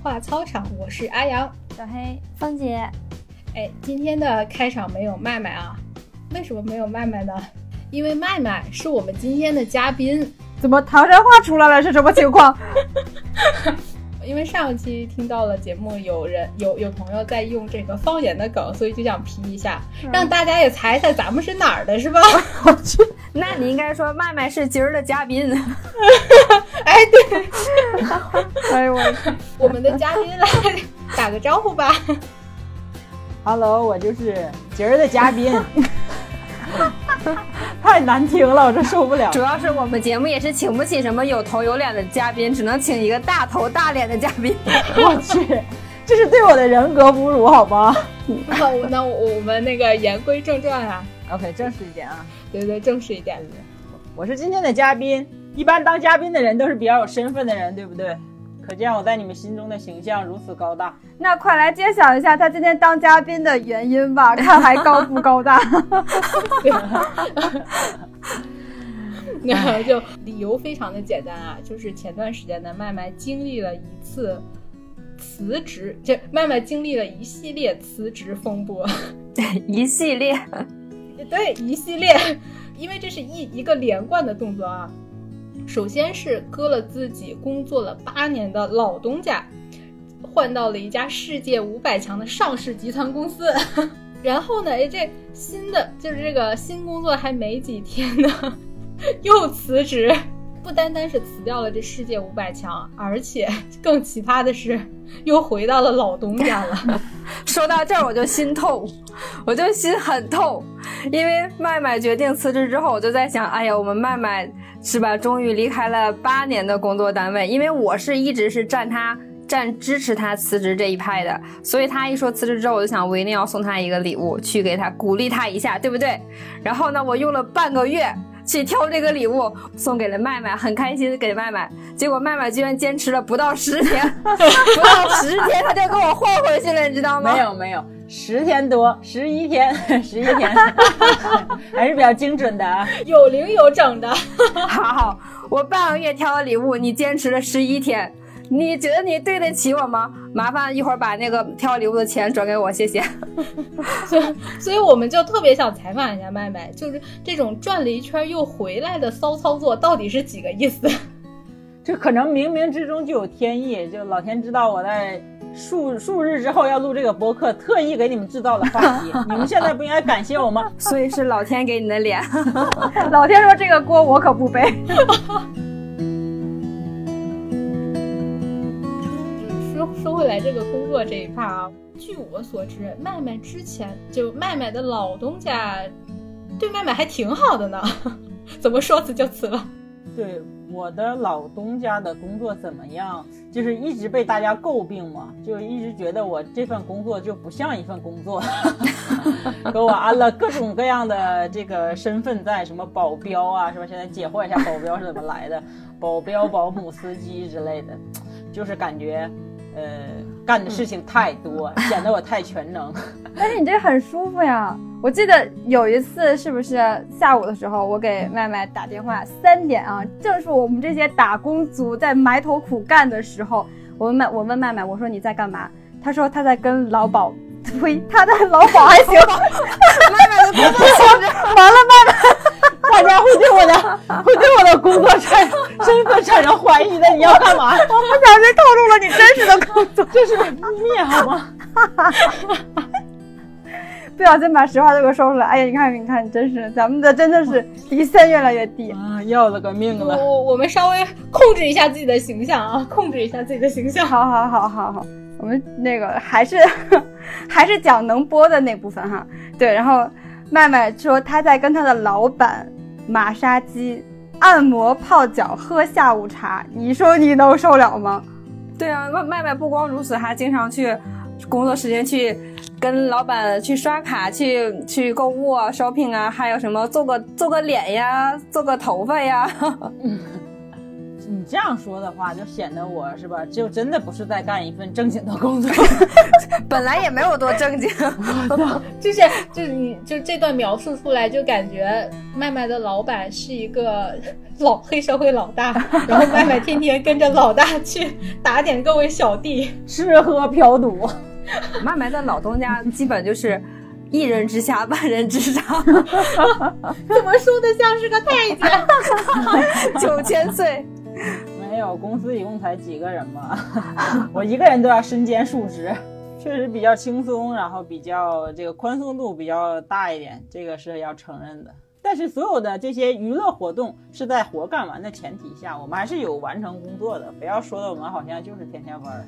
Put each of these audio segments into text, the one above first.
话操场，我是阿阳，小黑，芳姐。哎，今天的开场没有麦麦啊？为什么没有麦麦呢？因为麦麦是我们今天的嘉宾。怎么唐山话出来了？是什么情况？因为上期听到了节目，有人有有朋友在用这个方言的梗，所以就想批一下，让大家也猜猜咱们是哪儿的，是吧？我去，那你应该说麦麦是今儿的嘉宾。哎，对，哎呦我，我们的嘉宾来打个招呼吧。Hello，我就是今儿的嘉宾。太难听了，我这受不了。主要是我们节目也是请不起什么有头有脸的嘉宾，只能请一个大头大脸的嘉宾。我去，这是对我的人格侮辱，好吗？好，那我们那个言归正传啊。OK，正式一点啊。对对，正式一点。我是今天的嘉宾。一般当嘉宾的人都是比较有身份的人，对不对？可见我在你们心中的形象如此高大。那快来揭晓一下他今天当嘉宾的原因吧，看还高不高大？那 就理由非常的简单啊，就是前段时间呢，麦麦经历了一次辞职，这麦麦经历了一系列辞职风波，一系列，对，一系列，因为这是一一个连贯的动作啊。首先是割了自己工作了八年的老东家，换到了一家世界五百强的上市集团公司。然后呢，哎，这新的就是这个新工作还没几天呢，又辞职。不单单是辞掉了这世界五百强，而且更奇葩的是，又回到了老东家了。说到这儿我就心痛，我就心很痛，因为麦麦决定辞职之后，我就在想，哎呀，我们麦麦。是吧？终于离开了八年的工作单位，因为我是一直是站他站支持他辞职这一派的，所以他一说辞职之后，我就想我一定要送他一个礼物，去给他鼓励他一下，对不对？然后呢，我用了半个月去挑这个礼物，送给了麦麦，很开心给麦麦，结果麦麦居然坚持了不到十天，不到十天他就给我换回去了，你知道吗？没有没有。十天多，十一天，十一天，还是比较精准的啊，有零有整的。好，我半个月挑的礼物，你坚持了十一天，你觉得你对得起我吗？麻烦一会儿把那个挑礼物的钱转给我，谢谢。所以，所以我们就特别想采访一下麦麦，就是这种转了一圈又回来的骚操作，到底是几个意思？这可能冥冥之中就有天意，就老天知道我在。数数日之后要录这个播客，特意给你们制造了话题。你们现在不应该感谢我吗？所以是老天给你的脸。老天说这个锅我可不背。回来，这个工作这一块啊，据我所知，麦麦之前就麦麦的老东家对麦麦还挺好的呢，怎么说辞就辞了？对我的老东家的工作怎么样？就是一直被大家诟病嘛，就一直觉得我这份工作就不像一份工作，给我安了各种各样的这个身份在，什么保镖啊，是吧？现在解惑一下保镖是怎么来的，保镖、保姆、司机之类的，就是感觉。呃，干的事情太多，显得我太全能。但 是你这很舒服呀！我记得有一次，是不是下午的时候，我给麦麦打电话，三点啊，正是我们这些打工族在埋头苦干的时候。我问麦，我问麦麦，我说你在干嘛？他说他在跟老鸨，呸，他的老鸨还行。麦麦的工作完了，麦麦。大家会对我的会对我身份产生怀疑的，你要干嘛？我不小心透露了你真实的工作，这是秘密好吗？不小心把实话都给说出来。哎呀，你看，你看，真是咱们的真的是底线越来越低啊！要了个命了！我我们稍微控制一下自己的形象啊，控制一下自己的形象。好好好好好，我们那个还是还是讲能播的那部分哈。对，然后麦麦说他在跟他的老板。马杀鸡、按摩、泡脚、喝下午茶，你说你能受了吗？对啊，麦麦不光如此，还经常去工作时间去跟老板去刷卡、去去购物啊、shopping 啊，还有什么做个做个脸呀、做个头发呀。你这样说的话，就显得我是吧，就真的不是在干一份正经的工作。本来也没有多正经，就是就是你就这段描述出来，就感觉麦麦的老板是一个老黑社会老大，然后麦麦天天跟着老大去打点各位小弟，吃喝嫖赌。麦麦的老东家基本就是一人之下，万人之上，怎么说的像是个太监？九千岁。没有，公司一共才几个人嘛，我一个人都要身兼数职，确实比较轻松，然后比较这个宽松度比较大一点，这个是要承认的。但是所有的这些娱乐活动是在活干完的前提下，我们还是有完成工作的，不要说的我们好像就是天天玩。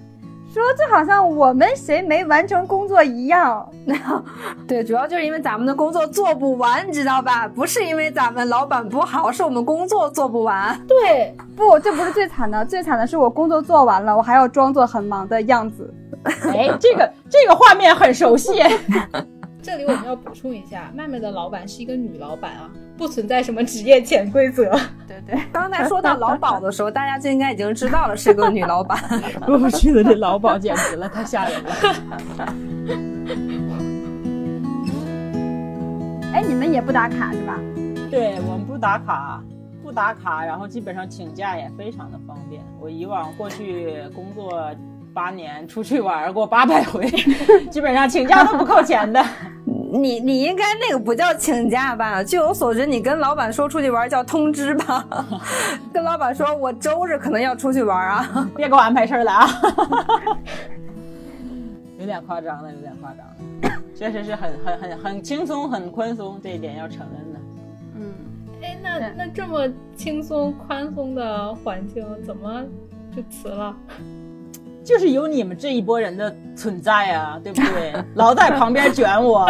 说就好像我们谁没完成工作一样。对，主要就是因为咱们的工作做不完，你知道吧？不是因为咱们老板不好，是我们工作做不完。对，不，这不是最惨的，最惨的是我工作做完了，我还要装作很忙的样子。哎，这个这个画面很熟悉。这里我们要补充一下，麦麦的老板是一个女老板啊，不存在什么职业潜规则。对 对，刚才说到劳保的时候，大家就应该已经知道了是个女老板。过去的这劳保简直了，太吓人了。哎，你们也不打卡是吧？对我们不打卡，不打卡，然后基本上请假也非常的方便。我以往过去工作。八年出去玩过八百回，基本上请假都不扣钱的。你你应该那个不叫请假吧？据我所知，你跟老板说出去玩叫通知吧？跟老板说我周日可能要出去玩啊，别给我安排事儿了啊！有点夸张了，有点夸张了，确实是很很很很轻松，很宽松，这一点要承认的。嗯，哎，那那这么轻松宽松的环境，怎么就辞了？就是有你们这一波人的存在啊，对不对？老在旁边卷我，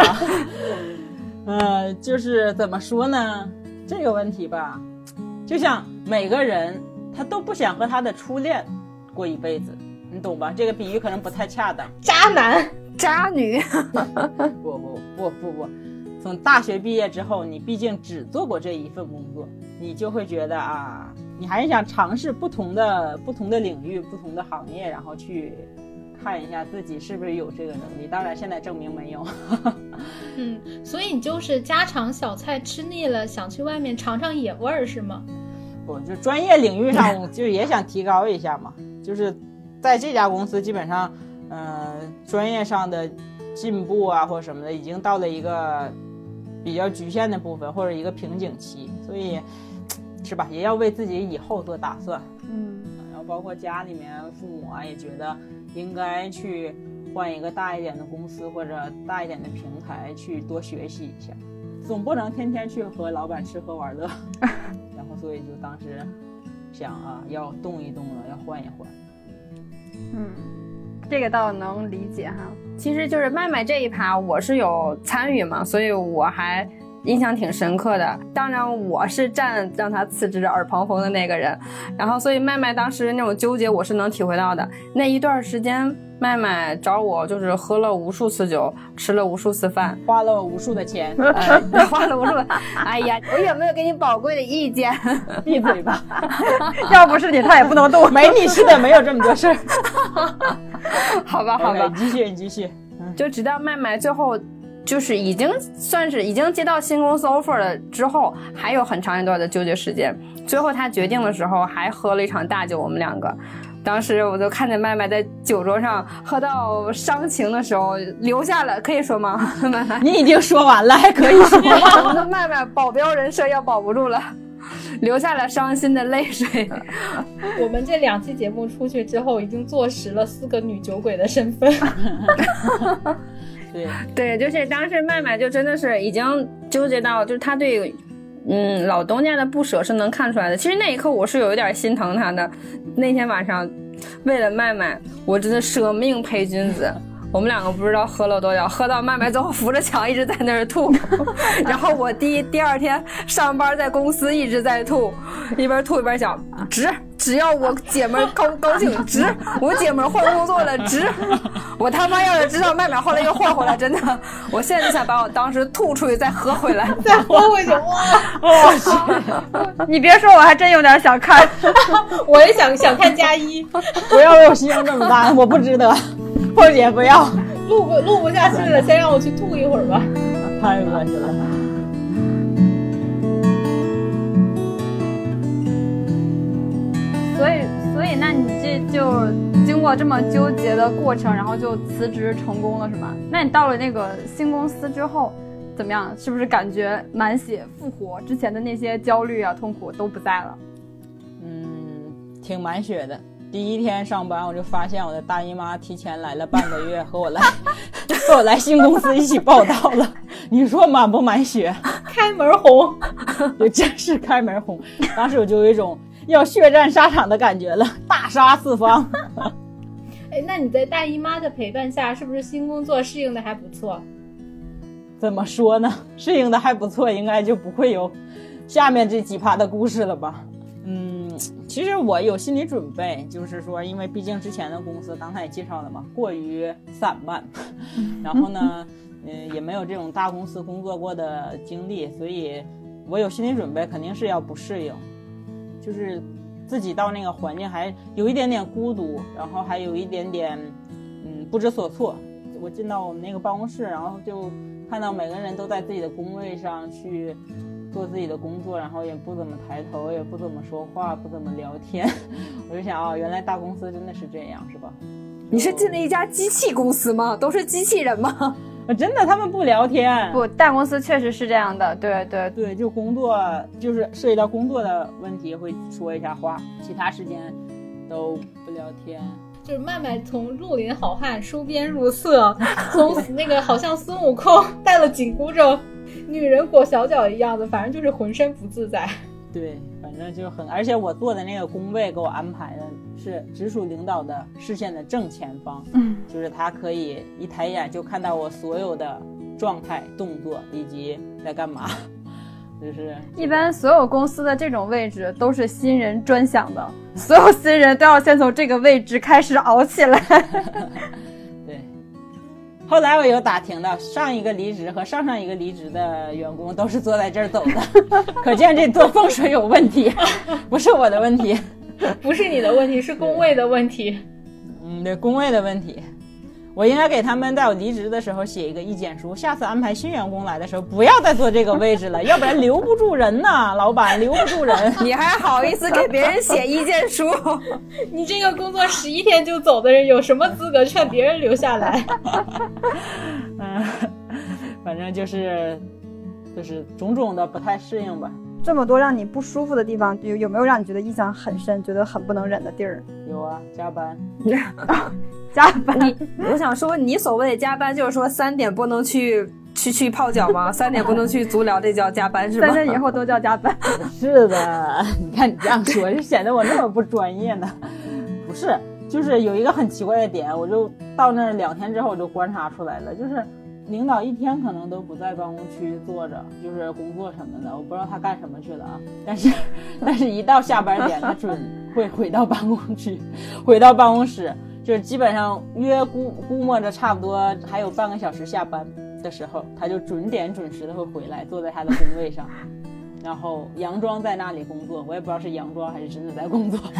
呃，就是怎么说呢？这个问题吧，就像每个人他都不想和他的初恋过一辈子，你懂吧？这个比喻可能不太恰当。渣男、渣女，不不不不不，从大学毕业之后，你毕竟只做过这一份工作，你就会觉得啊。你还是想尝试不同的不同的领域、不同的行业，然后去看一下自己是不是有这个能力。当然，现在证明没有。嗯，所以你就是家常小菜吃腻了，想去外面尝尝野味儿，是吗？不，就专业领域上，就也想提高一下嘛。就是在这家公司，基本上，嗯，专业上的进步啊，或者什么的，已经到了一个比较局限的部分，或者一个瓶颈期，所以。是吧？也要为自己以后做打算。嗯，然后包括家里面父母啊，也觉得应该去换一个大一点的公司或者大一点的平台去多学习一下，总不能天天去和老板吃喝玩乐。然后所以就当时想啊，要动一动了，要换一换。嗯，这个倒能理解哈。其实就是麦麦这一趴，我是有参与嘛，所以我还。印象挺深刻的，当然我是站让他辞职耳旁风的那个人，然后所以麦麦当时那种纠结我是能体会到的。那一段时间，麦麦找我就是喝了无数次酒，吃了无数次饭，花了无数的钱，花了无数。哎呀，我有没有给你宝贵的意见？闭嘴吧！要不是你，他也不能动。没你是的，没有这么多事儿。好吧，好吧，你继续，你继续。就直到麦麦最后。就是已经算是已经接到新公司 offer 了之后，还有很长一段的纠结时间。最后他决定的时候，还喝了一场大酒。我们两个，当时我就看见麦麦在酒桌上喝到伤情的时候，留下了可以说吗？麦麦，你已经说完了，还可以说吗？我 的麦麦保镖人设要保不住了，留下了伤心的泪水。我们这两期节目出去之后，已经坐实了四个女酒鬼的身份。对 对，就是当时麦麦就真的是已经纠结到，就是他对，嗯，老东家的不舍是能看出来的。其实那一刻我是有一点心疼他的。那天晚上，为了麦麦，我真的舍命陪君子。我们两个不知道喝了多少，喝到麦麦最后扶着墙一直在那儿吐，然后我第第二天上班在公司一直在吐，一边吐一边想，值只要我姐们高高兴值，我姐们换工作了值。我他妈要是知道麦麦后来又换回来，真的，我现在就想把我当时吐出去再喝回来。再喝回去，哇！你别说，我还真有点想看。我也想想看加一，不要为我牺牲这么大，我不值得。凤姐不要，录不录不下去了，先让我去吐一会儿吧。太恶心了。所以，所以，那你这就经过这么纠结的过程，然后就辞职成功了，是吗？那你到了那个新公司之后，怎么样？是不是感觉满血复活？之前的那些焦虑啊、痛苦都不在了？嗯，挺满血的。第一天上班，我就发现我的大姨妈提前来了半个月，和我来 和我来新公司一起报道了。你说满不满血？开门红，就真是开门红。当时我就有一种。要血战沙场的感觉了，大杀四方。哎，那你在大姨妈的陪伴下，是不是新工作适应的还不错？怎么说呢？适应的还不错，应该就不会有下面这几趴的故事了吧？嗯，其实我有心理准备，就是说，因为毕竟之前的公司刚才也介绍了嘛，过于散漫，然后呢，嗯，也没有这种大公司工作过的经历，所以我有心理准备，肯定是要不适应。就是自己到那个环境还有一点点孤独，然后还有一点点嗯不知所措。我进到我们那个办公室，然后就看到每个人都在自己的工位上去做自己的工作，然后也不怎么抬头，也不怎么说话，不怎么聊天。我就想啊，原来大公司真的是这样，是吧？你是进了一家机器公司吗？都是机器人吗？真的，他们不聊天。不，大公司确实是这样的。对对对，就工作，就是涉及到工作的问题会说一下话，其他时间都不聊天。就是麦麦从绿林好汉收编入色，从那个好像孙悟空戴了紧箍咒，女人裹小脚一样的，反正就是浑身不自在。对，反正就很，而且我坐的那个工位给我安排的是直属领导的视线的正前方，嗯，就是他可以一抬眼就看到我所有的状态、动作以及在干嘛，就是一般所有公司的这种位置都是新人专享的，所有新人都要先从这个位置开始熬起来。后来我有打听到，上一个离职和上上一个离职的员工都是坐在这儿走的，可见这做风水有问题，不是我的问题，不是你的问题，是工位的问题。嗯，对，工位的问题。我应该给他们在我离职的时候写一个意见书，下次安排新员工来的时候不要再坐这个位置了，要不然留不住人呐，老板留不住人。你还好意思给别人写意见书？你这个工作十一天就走的人，有什么资格劝别人留下来？嗯，反正就是，就是种种的不太适应吧。这么多让你不舒服的地方，有有没有让你觉得印象很深、觉得很不能忍的地儿？有啊，加班。加班，你我想说，你所谓的加班，就是说三点不能去去去泡脚吗？三点不能去足疗，这叫加班是吗？三点以后都叫加班。是的，你看你这样说，就显得我那么不专业呢。不是，就是有一个很奇怪的点，我就到那儿两天之后，我就观察出来了，就是领导一天可能都不在办公区坐着，就是工作什么的，我不知道他干什么去了啊。但是，但是一到下班点，他准会回到办公区，回到办公室。就是基本上约估估摸着差不多还有半个小时下班的时候，他就准点准时的会回来，坐在他的工位上，然后佯装在那里工作。我也不知道是佯装还是真的在工作。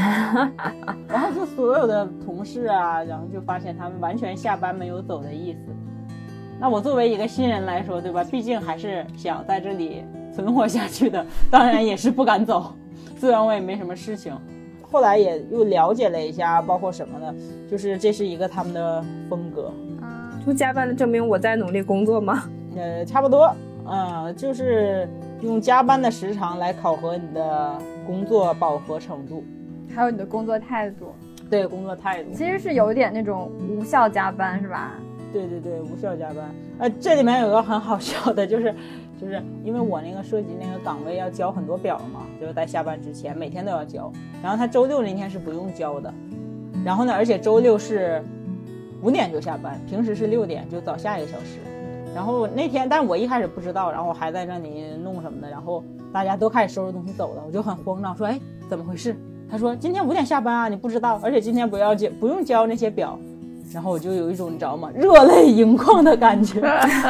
然后就所有的同事啊，然后就发现他们完全下班没有走的意思。那我作为一个新人来说，对吧？毕竟还是想在这里存活下去的，当然也是不敢走。虽然我也没什么事情。后来也又了解了一下，包括什么呢？就是这是一个他们的风格。就加班的证明我在努力工作吗？呃，差不多。嗯，就是用加班的时长来考核你的工作饱和程度，还有你的工作态度。对，工作态度其实是有一点那种无效加班，是吧？对对对，无效加班。呃，这里面有个很好笑的，就是。就是因为我那个涉及那个岗位要交很多表嘛，就是在下班之前每天都要交。然后他周六那天是不用交的，然后呢，而且周六是五点就下班，平时是六点就早下一个小时。然后那天，但我一开始不知道，然后我还在那里弄什么的，然后大家都开始收拾东西走了，我就很慌张，说：“哎，怎么回事？他说今天五点下班啊，你不知道，而且今天不要交不用交那些表。然后我就有一种你知道吗，热泪盈眶的感觉，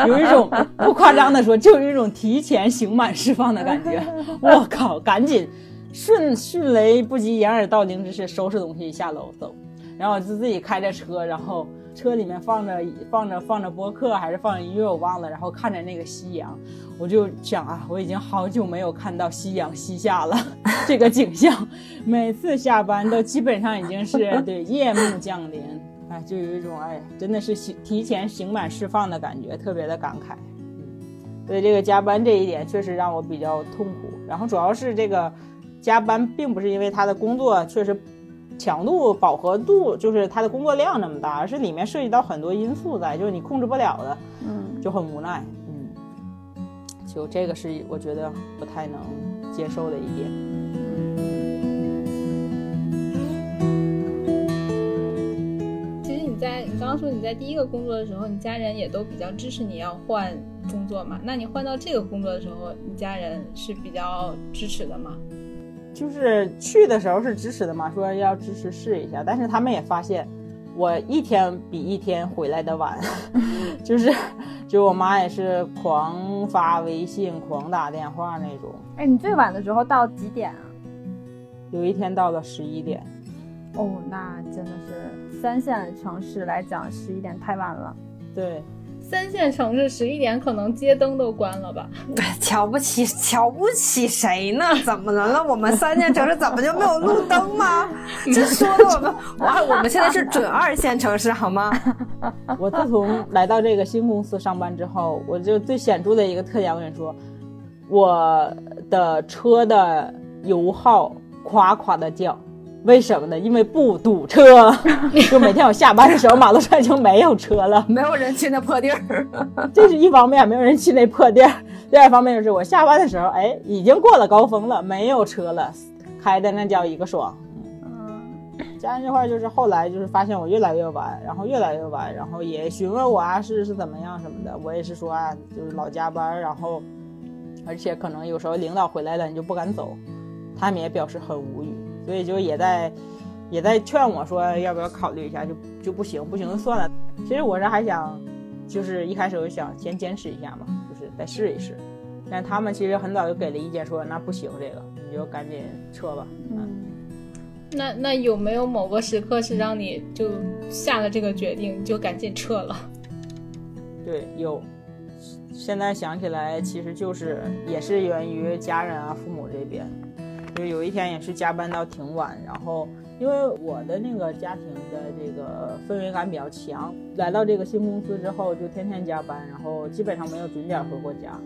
有一种不夸张的说，就有一种提前刑满释放的感觉。我靠，赶紧迅迅雷不及掩耳盗铃之势收拾东西下楼走。然后我就自己开着车，然后车里面放着放着放着播客还是放着音乐我忘了，然后看着那个夕阳，我就想啊，我已经好久没有看到夕阳西下了这个景象，每次下班都基本上已经是对夜幕降临。哎，就有一种哎，真的是刑提前刑满释放的感觉，特别的感慨。嗯，所以这个加班这一点确实让我比较痛苦。然后主要是这个加班，并不是因为他的工作确实强度、饱和度，就是他的工作量那么大，而是里面涉及到很多因素在，就是你控制不了的，嗯，就很无奈。嗯，就这个是我觉得不太能接受的一点。刚刚说你在第一个工作的时候，你家人也都比较支持你要换工作嘛？那你换到这个工作的时候，你家人是比较支持的吗？就是去的时候是支持的嘛，说要支持试一下，但是他们也发现我一天比一天回来的晚，就是就我妈也是狂发微信、狂打电话那种。哎，你最晚的时候到几点啊？有一天到了十一点。哦，那真的是三线城市来讲，十一点太晚了。对，三线城市十一点可能街灯都关了吧？瞧不起瞧不起谁呢？怎么了？我们三线城市怎么就没有路灯吗？这说的我们哇，我们现在是准二线城市好吗？我自从来到这个新公司上班之后，我就最显著的一个特点，我跟你说，我的车的油耗夸夸的降。为什么呢？因为不堵车，就每天我下班的时候，马路上已经没有车了，没有人去那破地儿。这是一方面，没有人去那破地儿；第二方面就是我下班的时候，哎，已经过了高峰了，没有车了，开的那叫一个爽。嗯，家人这块就是后来就是发现我越来越晚，然后越来越晚，然后也询问我啊是是怎么样什么的，我也是说啊，就是老加班，然后而且可能有时候领导回来了你就不敢走，他们也表示很无语。所以就也在，也在劝我说要不要考虑一下，就就不行，不行就算了。其实我是还想，就是一开始我就想先坚持一下嘛，就是再试一试。但他们其实很早就给了意见，说那不行，这个你就赶紧撤吧。嗯，那那有没有某个时刻是让你就下了这个决定，就赶紧撤了？对，有。现在想起来，其实就是也是源于家人啊，父母这边。就有一天也是加班到挺晚，然后因为我的那个家庭的这个氛围感比较强，来到这个新公司之后就天天加班，然后基本上没有准点回过家，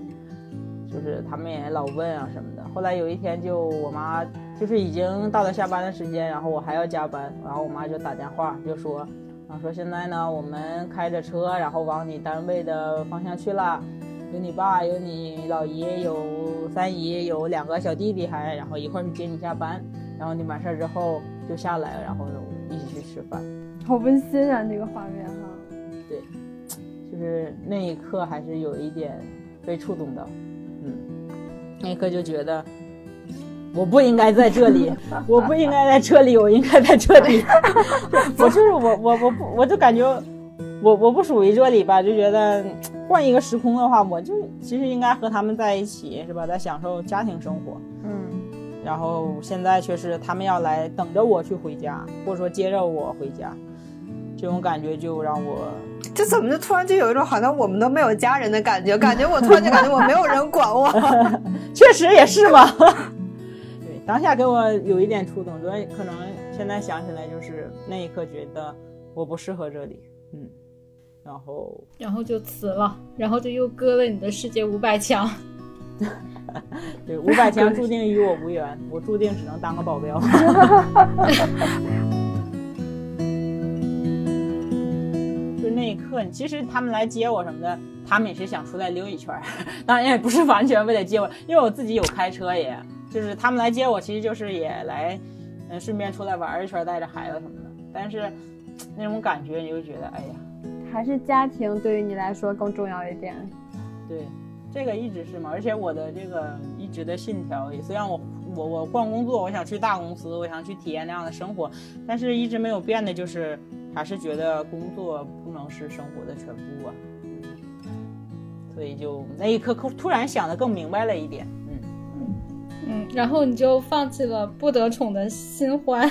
就是他们也老问啊什么的。后来有一天就我妈就是已经到了下班的时间，然后我还要加班，然后我妈就打电话就说，啊说现在呢我们开着车然后往你单位的方向去了。有你爸，有你老姨，有三姨，有两个小弟弟，还然后一块去接你下班，然后你完事儿之后就下来，然后一起去吃饭，好温馨啊，这个画面哈。对，就是那一刻还是有一点被触动到，嗯，那一刻就觉得我不应该在这里，我不应该在这里，我应该在这里，我就是我我我不我就感觉我我不属于这里吧，就觉得。换一个时空的话，我就其实应该和他们在一起，是吧？在享受家庭生活。嗯。然后现在却是他们要来等着我去回家，或者说接着我回家，这种感觉就让我，这怎么就突然就有一种好像我们都没有家人的感觉？感觉我突然就感觉我没有人管我。确实也是嘛。对，当下给我有一点触动，所以可能现在想起来就是那一刻觉得我不适合这里。嗯。然后，然后就辞了，然后就又割了你的世界五百强。对，五百强注定与我无缘，我注定只能当个保镖。就那一刻，其实他们来接我什么的，他们也是想出来溜一圈儿，当然也不是完全为了接我，因为我自己有开车，也就是他们来接我，其实就是也来，嗯，顺便出来玩一圈，带着孩子什么的。但是那种感觉，你就觉得，哎呀。还是家庭对于你来说更重要一点。对，这个一直是嘛，而且我的这个一直的信条，也虽然我我我换工作，我想去大公司，我想去体验那样的生活，但是一直没有变的就是，还是觉得工作不能是生活的全部啊。所以就那一刻，突然想的更明白了一点。嗯，然后你就放弃了不得宠的新欢，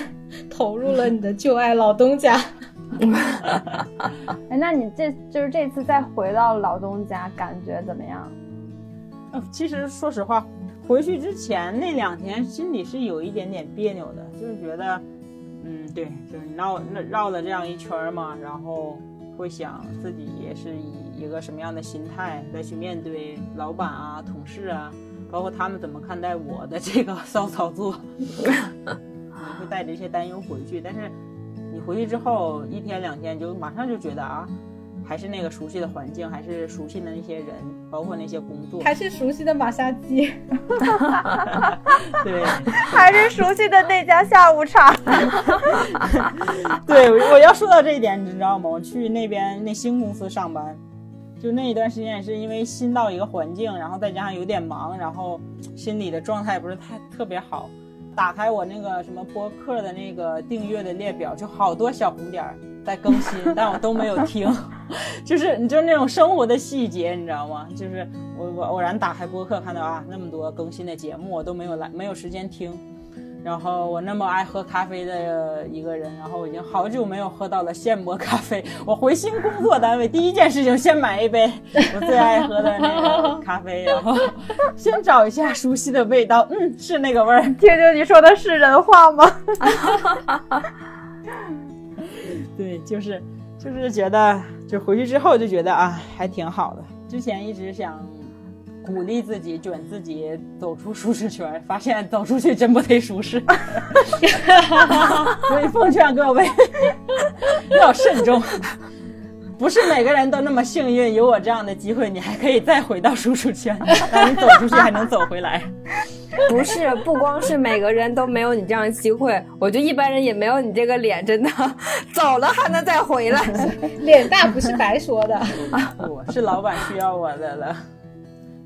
投入了你的旧爱老东家。哎，那你这就是这次再回到老东家，感觉怎么样？呃，其实说实话，回去之前那两天心里是有一点点别扭的，就是觉得，嗯，对，就是绕绕了这样一圈嘛，然后会想自己也是以一个什么样的心态再去面对老板啊、同事啊。包括他们怎么看待我的这个 骚操作，你 会带着一些担忧回去。但是你回去之后一天两天，就马上就觉得啊，还是那个熟悉的环境，还是熟悉的那些人，包括那些工作，还是熟悉的马杀鸡 对，还是熟悉的那家下午茶。对，我要说到这一点，你知道吗？我去那边那新公司上班。就那一段时间也是因为新到一个环境，然后再加上有点忙，然后心里的状态不是太特别好。打开我那个什么播客的那个订阅的列表，就好多小红点在更新，但我都没有听。就是你就是那种生活的细节，你知道吗？就是我我偶然打开播客看到啊那么多更新的节目，我都没有来没有时间听。然后我那么爱喝咖啡的一个人，然后我已经好久没有喝到了现磨咖啡。我回新工作单位，第一件事情先买一杯 我最爱喝的那个咖啡，然后 先找一下熟悉的味道，嗯，是那个味儿。听听你说的是人话吗？对，就是就是觉得，就回去之后就觉得啊，还挺好的。之前一直想。鼓励自己，卷自己走出舒适圈，发现走出去真不忒舒适。所以奉劝各位 要慎重，不是每个人都那么幸运，有我这样的机会，你还可以再回到舒适圈，让你走出去还能走回来。不是，不光是每个人都没有你这样的机会，我觉得一般人也没有你这个脸，真的 走了还能再回来，脸大不是白说的。我是老板需要我的了。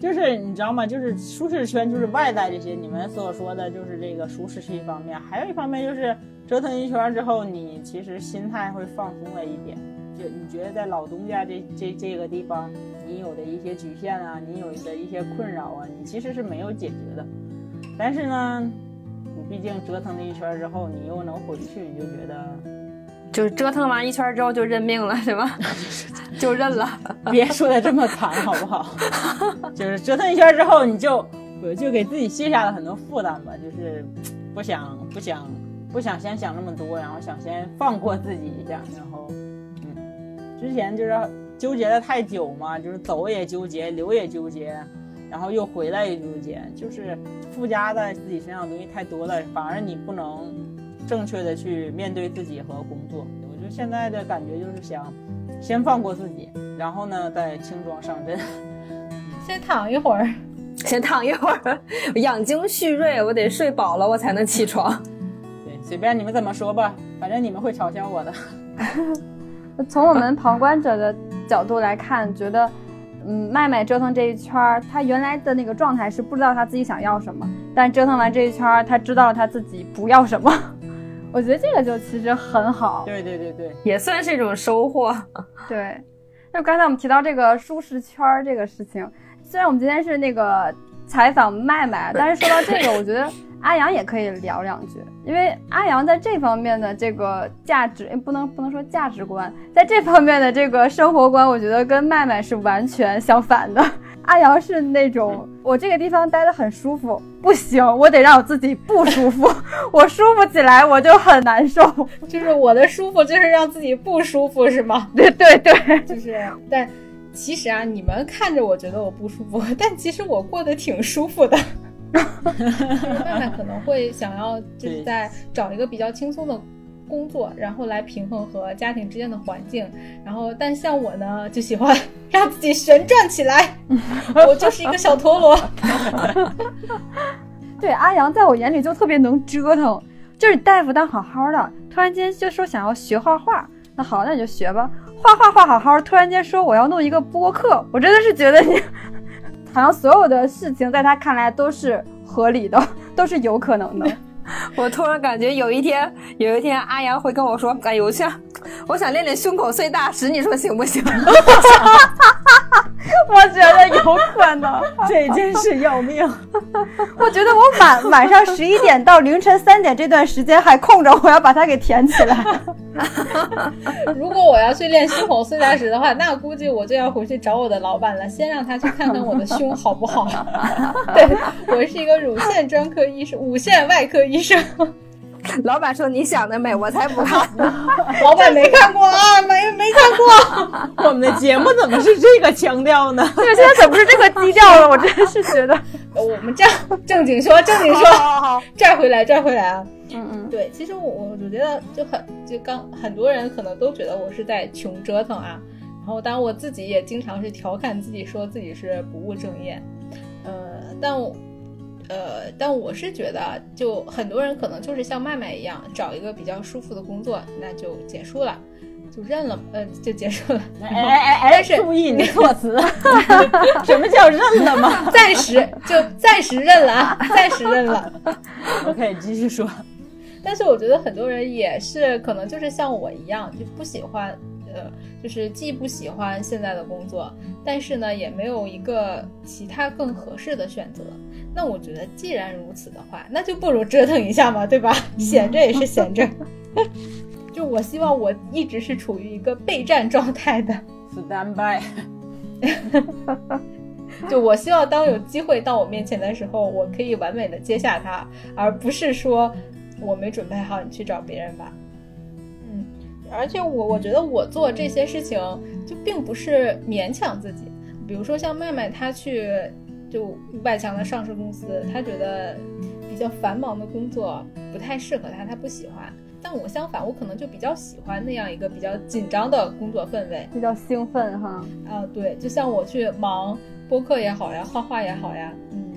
就是你知道吗？就是舒适圈，就是外在这些你们所说的，就是这个舒适是一方面，还有一方面就是折腾一圈之后，你其实心态会放松了一点。就你觉得在老东家这这这个地方，你有的一些局限啊，你有的一些困扰啊，你其实是没有解决的。但是呢，你毕竟折腾了一圈之后，你又能回去，你就觉得。就是折腾完一圈之后就认命了，是吧？就认了，别说的这么惨，好不好？就是折腾一圈之后，你就就给自己卸下了很多负担吧。就是不想不想不想先想那么多，然后想先放过自己一下。然后，嗯，之前就是纠结的太久嘛，就是走也纠结，留也纠结，然后又回来也纠结，就是附加在自己身上的东西太多了，反而你不能。正确的去面对自己和工作，我觉得现在的感觉就是想先放过自己，然后呢再轻装上阵，先躺一会儿，先躺一会儿，养精蓄锐，我得睡饱了我才能起床。对，随便你们怎么说吧，反正你们会嘲笑我的。从我们旁观者的角度来看，觉得，嗯，麦麦折腾这一圈儿，他原来的那个状态是不知道他自己想要什么，但折腾完这一圈儿，他知道了他自己不要什么。我觉得这个就其实很好，对对对对，也算是一种收获。对，就刚才我们提到这个舒适圈这个事情，虽然我们今天是那个采访麦麦，但是说到这个，我觉得阿阳也可以聊两句，因为阿阳在这方面的这个价值，不能不能说价值观，在这方面的这个生活观，我觉得跟麦麦是完全相反的。阿阳是那种，我这个地方待得很舒服，不行，我得让我自己不舒服，我舒服起来我就很难受。就是我的舒服，就是让自己不舒服，是吗？对对对，就是。但其实啊，你们看着我觉得我不舒服，但其实我过得挺舒服的。慢慢可能会想要就是在找一个比较轻松的。工作，然后来平衡和家庭之间的环境，然后但像我呢，就喜欢让自己旋转起来，我就是一个小陀螺。对，阿阳在我眼里就特别能折腾，就是大夫当好好的，突然间就说想要学画画，那好，那你就学吧，画画画好好，突然间说我要弄一个播客，我真的是觉得你，好像所有的事情在他看来都是合理的。都是有可能的。我突然感觉有一天，有一天阿阳会跟我说：“哎呦，我想，我想练练胸口碎大石，你说行不行？” 我觉得有可能，这真是要命。我觉得我晚晚上十一点到凌晨三点这段时间还空着，我要把它给填起来。如果我要去练胸口碎大石的话，那估计我就要回去找我的老板了，先让他去看看我的胸好不好。对我是一个乳腺专科医生，乳腺外科医生。老板说：“你想的美，我才不看。老板没看过啊，没没看过。我们的节目怎么是这个腔调呢？对，现在怎么是这个基调了？我真是觉得，我们这样正经说，正经说，好好好，拽回来，拽回来啊。嗯嗯，对，其实我我我觉得就很就刚很多人可能都觉得我是在穷折腾啊。然后，当然我自己也经常是调侃自己，说自己是不务正业。呃，但我。呃，但我是觉得，就很多人可能就是像麦麦一样，找一个比较舒服的工作，那就结束了，就认了，呃，就结束了。哎哎哎，但是注意你措辞，什么叫认了吗？暂时就暂时认了啊，暂时认了。OK，继续说。但是我觉得很多人也是可能就是像我一样，就不喜欢。呃，就是既不喜欢现在的工作，但是呢，也没有一个其他更合适的选择。那我觉得，既然如此的话，那就不如折腾一下嘛，对吧？闲着也是闲着。就我希望我一直是处于一个备战状态的，stand by。就我希望当有机会到我面前的时候，我可以完美的接下它，而不是说我没准备好，你去找别人吧。嗯而且我我觉得我做这些事情就并不是勉强自己，比如说像麦麦他去就五百强的上市公司，他觉得比较繁忙的工作不太适合他，他不喜欢。但我相反，我可能就比较喜欢那样一个比较紧张的工作氛围，比较兴奋哈。啊，对，就像我去忙播客也好呀，画画也好呀，嗯。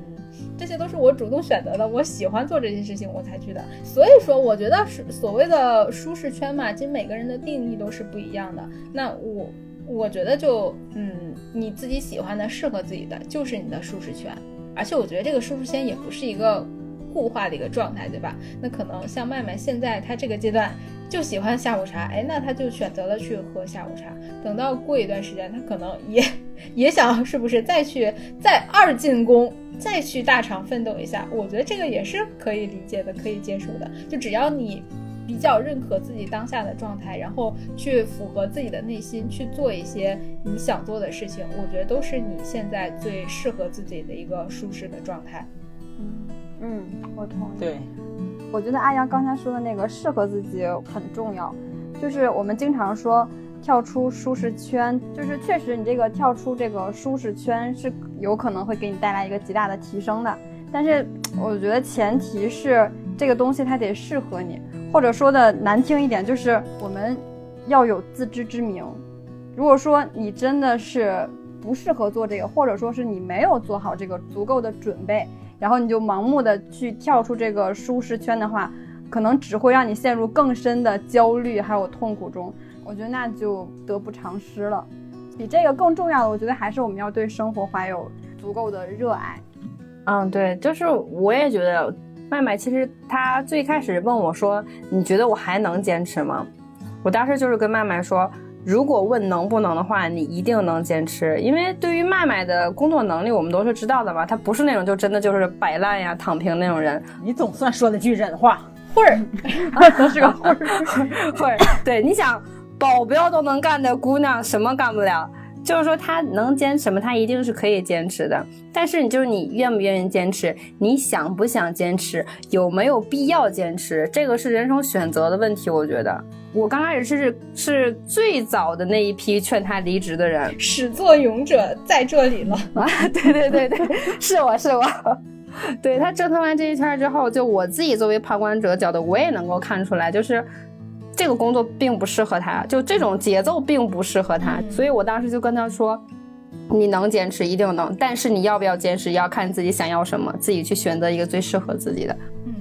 这些都是我主动选择的，我喜欢做这些事情，我才去的。所以说，我觉得是所谓的舒适圈嘛，其实每个人的定义都是不一样的。那我我觉得就嗯，你自己喜欢的、适合自己的，就是你的舒适圈。而且我觉得这个舒适圈也不是一个固化的一个状态，对吧？那可能像麦麦现在他这个阶段就喜欢下午茶，哎，那他就选择了去喝下午茶。等到过一段时间，他可能也 也想是不是再去再二进宫。再去大厂奋斗一下，我觉得这个也是可以理解的，可以接受的。就只要你比较认可自己当下的状态，然后去符合自己的内心去做一些你想做的事情，我觉得都是你现在最适合自己的一个舒适的状态。嗯嗯，我同意。对，我觉得阿阳刚才说的那个适合自己很重要，就是我们经常说。跳出舒适圈，就是确实你这个跳出这个舒适圈是有可能会给你带来一个极大的提升的。但是我觉得前提是这个东西它得适合你，或者说的难听一点，就是我们要有自知之明。如果说你真的是不适合做这个，或者说是你没有做好这个足够的准备，然后你就盲目的去跳出这个舒适圈的话，可能只会让你陷入更深的焦虑还有痛苦中。我觉得那就得不偿失了。比这个更重要的，我觉得还是我们要对生活怀有足够的热爱。嗯，对，就是我也觉得，麦麦其实他最开始问我说：“你觉得我还能坚持吗？”我当时就是跟麦麦说：“如果问能不能的话，你一定能坚持，因为对于麦麦的工作能力，我们都是知道的嘛。他不是那种就真的就是摆烂呀、躺平那种人。你总算说了句人话，会儿都 是个会儿 会儿。对，你想。保镖都能干的姑娘，什么干不了？就是说，他能坚持吗？他一定是可以坚持的。但是，你就是你愿不愿意坚持？你想不想坚持？有没有必要坚持？这个是人生选择的问题。我觉得，我刚开始是是最早的那一批劝他离职的人。始作俑者在这里了啊！对对对对，是我是我。对他折腾完这一圈之后，就我自己作为旁观者角度，我也能够看出来，就是。这个工作并不适合他，就这种节奏并不适合他，所以我当时就跟他说：“你能坚持，一定能，但是你要不要坚持，要看自己想要什么，自己去选择一个最适合自己的。”嗯，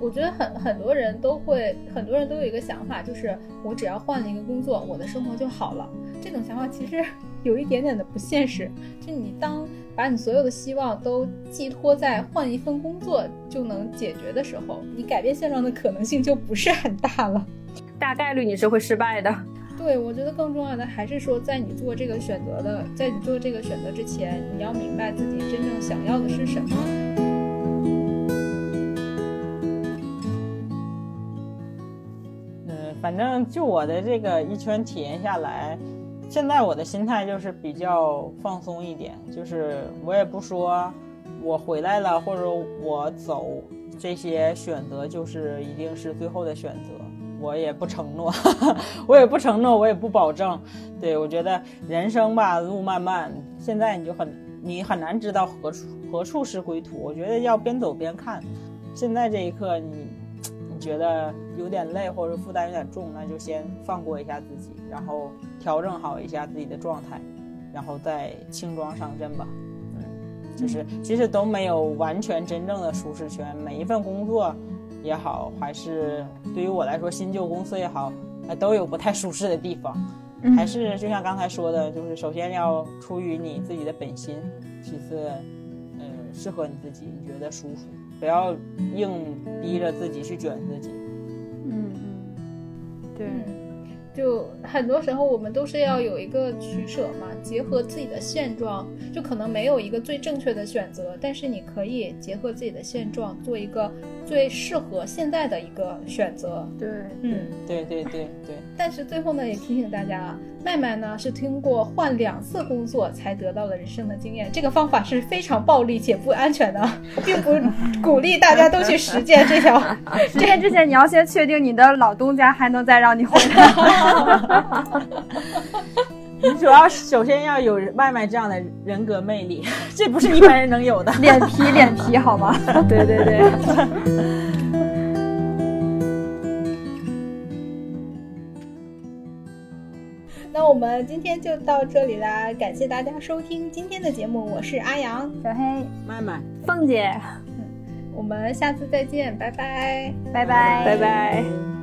我觉得很很多人都会，很多人都有一个想法，就是我只要换了一个工作，我的生活就好了。这种想法其实有一点点的不现实。就你当。把你所有的希望都寄托在换一份工作就能解决的时候，你改变现状的可能性就不是很大了。大概率你是会失败的。对，我觉得更重要的还是说，在你做这个选择的，在你做这个选择之前，你要明白自己真正想要的是什么。嗯，反正就我的这个一圈体验下来，现在我的心态就是比较放松一点，就是我也不说我回来了或者我走这些选择就是一定是最后的选择，我也不承诺，我也不承诺，我也不保证。对我觉得人生吧，路漫漫，现在你就很你很难知道何处何处是归途。我觉得要边走边看，现在这一刻你。觉得有点累或者负担有点重，那就先放过一下自己，然后调整好一下自己的状态，然后再轻装上阵吧。嗯，就是其实都没有完全真正的舒适圈，每一份工作也好，还是对于我来说新旧公司也好，都有不太舒适的地方。还是就像刚才说的，就是首先要出于你自己的本心，其次，呃，适合你自己，你觉得舒服。不要硬逼着自己去卷自己。嗯嗯，对，就很多时候我们都是要有一个取舍嘛，结合自己的现状，就可能没有一个最正确的选择，但是你可以结合自己的现状，做一个最适合现在的一个选择。对，嗯，对对对对。但是最后呢，也提醒大家啊。麦麦呢是通过换两次工作才得到了人生的经验，这个方法是非常暴力且不安全的，并不 鼓励大家都去实践这条。实践之前，你要先确定你的老东家还能再让你回来。你主要首先要有麦麦这样的人格魅力，这不是一般人能有的。脸皮，脸皮，好吗？对对对。那我们今天就到这里啦，感谢大家收听今天的节目，我是阿阳、小黑、麦麦、凤姐，我们下次再见，拜拜，拜拜，拜拜。